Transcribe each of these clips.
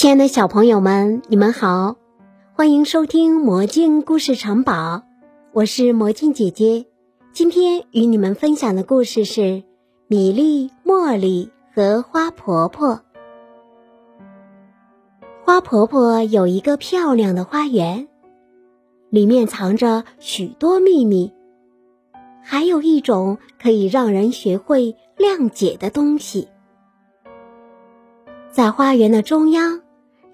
亲爱的小朋友们，你们好，欢迎收听《魔镜故事城堡》，我是魔镜姐姐。今天与你们分享的故事是《米粒、茉莉和花婆婆》。花婆婆有一个漂亮的花园，里面藏着许多秘密，还有一种可以让人学会谅解的东西。在花园的中央，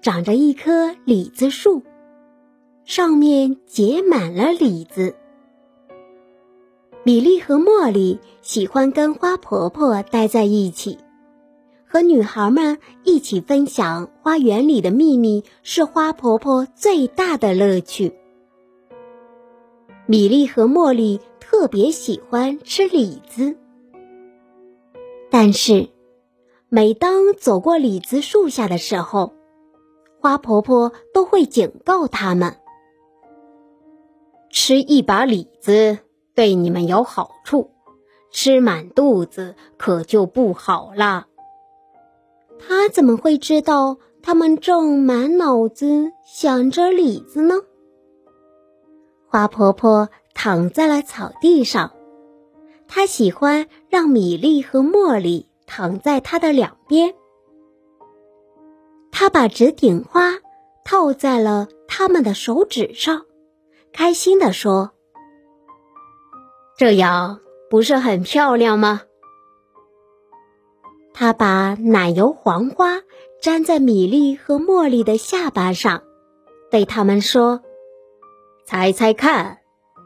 长着一棵李子树，上面结满了李子。米莉和茉莉喜欢跟花婆婆待在一起，和女孩们一起分享花园里的秘密是花婆婆最大的乐趣。米莉和茉莉特别喜欢吃李子，但是。每当走过李子树下的时候，花婆婆都会警告他们：吃一把李子对你们有好处，吃满肚子可就不好了。他怎么会知道他们正满脑子想着李子呢？花婆婆躺在了草地上，她喜欢让米粒和茉莉。躺在它的两边，他把纸顶花套在了他们的手指上，开心地说：“这样不是很漂亮吗？”他把奶油黄花粘在米粒和茉莉的下巴上，对他们说：“猜猜看，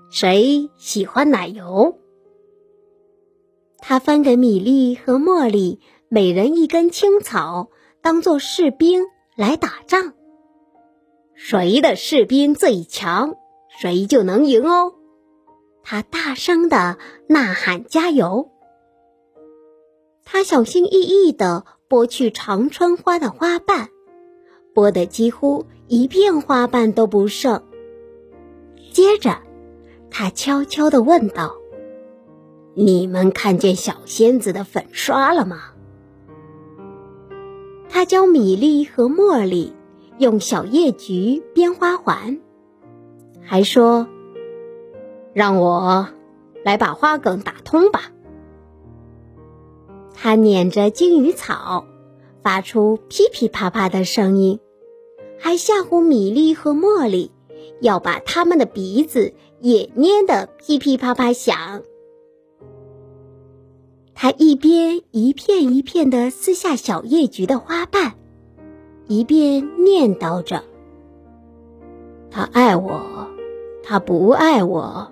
谁喜欢奶油？”他分给米粒和茉莉每人一根青草，当做士兵来打仗。谁的士兵最强，谁就能赢哦！他大声的呐喊：“加油！”他小心翼翼地剥去长春花的花瓣，剥得几乎一片花瓣都不剩。接着，他悄悄地问道。你们看见小仙子的粉刷了吗？他教米粒和茉莉用小叶菊编花环，还说：“让我来把花梗打通吧。”他捻着金鱼草，发出噼噼啪啪的声音，还吓唬米粒和茉莉，要把他们的鼻子也捏得噼噼啪啪响。他一边一片一片的撕下小叶菊的花瓣，一边念叨着：“他爱我，他不爱我。”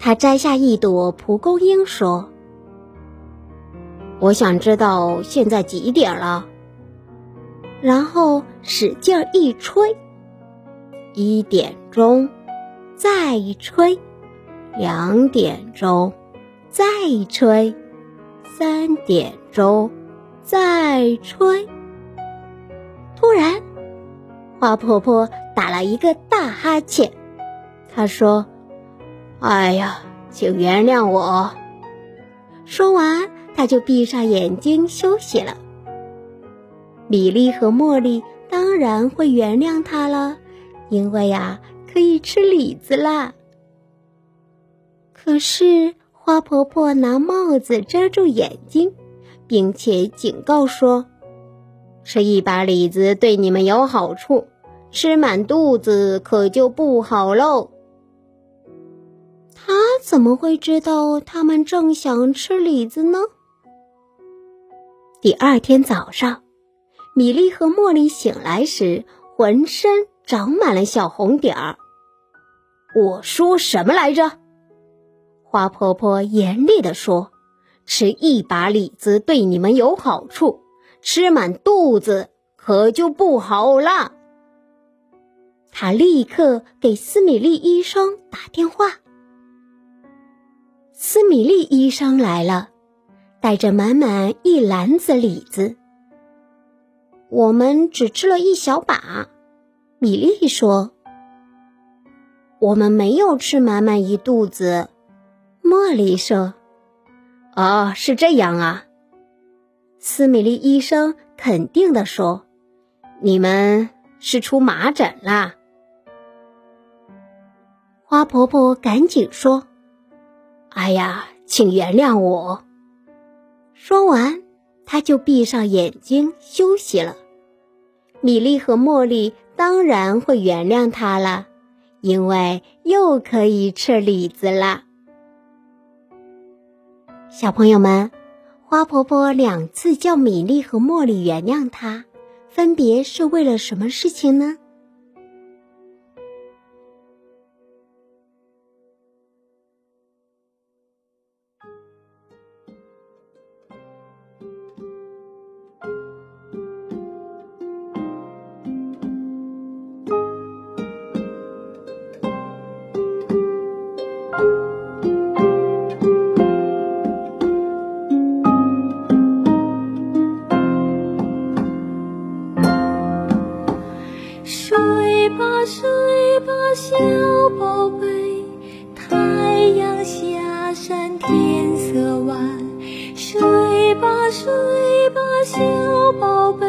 他摘下一朵蒲公英，说：“我想知道现在几点了。”然后使劲一吹，一点钟，再一吹，两点钟。再吹，三点钟，再吹。突然，花婆婆打了一个大哈欠。她说：“哎呀，请原谅我。”说完，她就闭上眼睛休息了。米莉和茉莉当然会原谅她了，因为呀，可以吃李子啦。可是。花婆婆拿帽子遮住眼睛，并且警告说：“吃一把李子对你们有好处，吃满肚子可就不好喽。”他怎么会知道他们正想吃李子呢？第二天早上，米莉和茉莉醒来时，浑身长满了小红点儿。我说什么来着？花婆婆严厉地说：“吃一把李子对你们有好处，吃满肚子可就不好了。”她立刻给斯米利医生打电话。斯米利医生来了，带着满满一篮子李子。我们只吃了一小把，米莉说：“我们没有吃满满一肚子。”茉莉说：“哦，是这样啊。”斯米利医生肯定地说：“你们是出麻疹啦。”花婆婆赶紧说：“哎呀，请原谅我。”说完，她就闭上眼睛休息了。米莉和茉莉当然会原谅她了，因为又可以吃李子了。小朋友们。花婆婆两次叫米粒和茉莉原谅她，分别是为了什么事情呢？睡吧，小宝贝，太阳下山天色晚。睡吧，睡吧，小宝贝，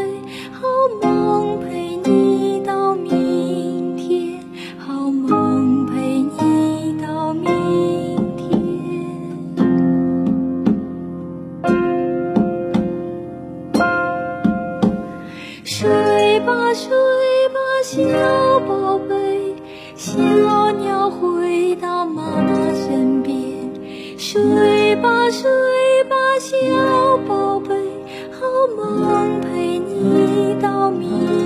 好梦陪你到明天，好梦陪你到明天。睡吧，睡，小。宝贝，小鸟回到妈妈身边，睡吧，睡吧，小宝贝，好梦陪你到明。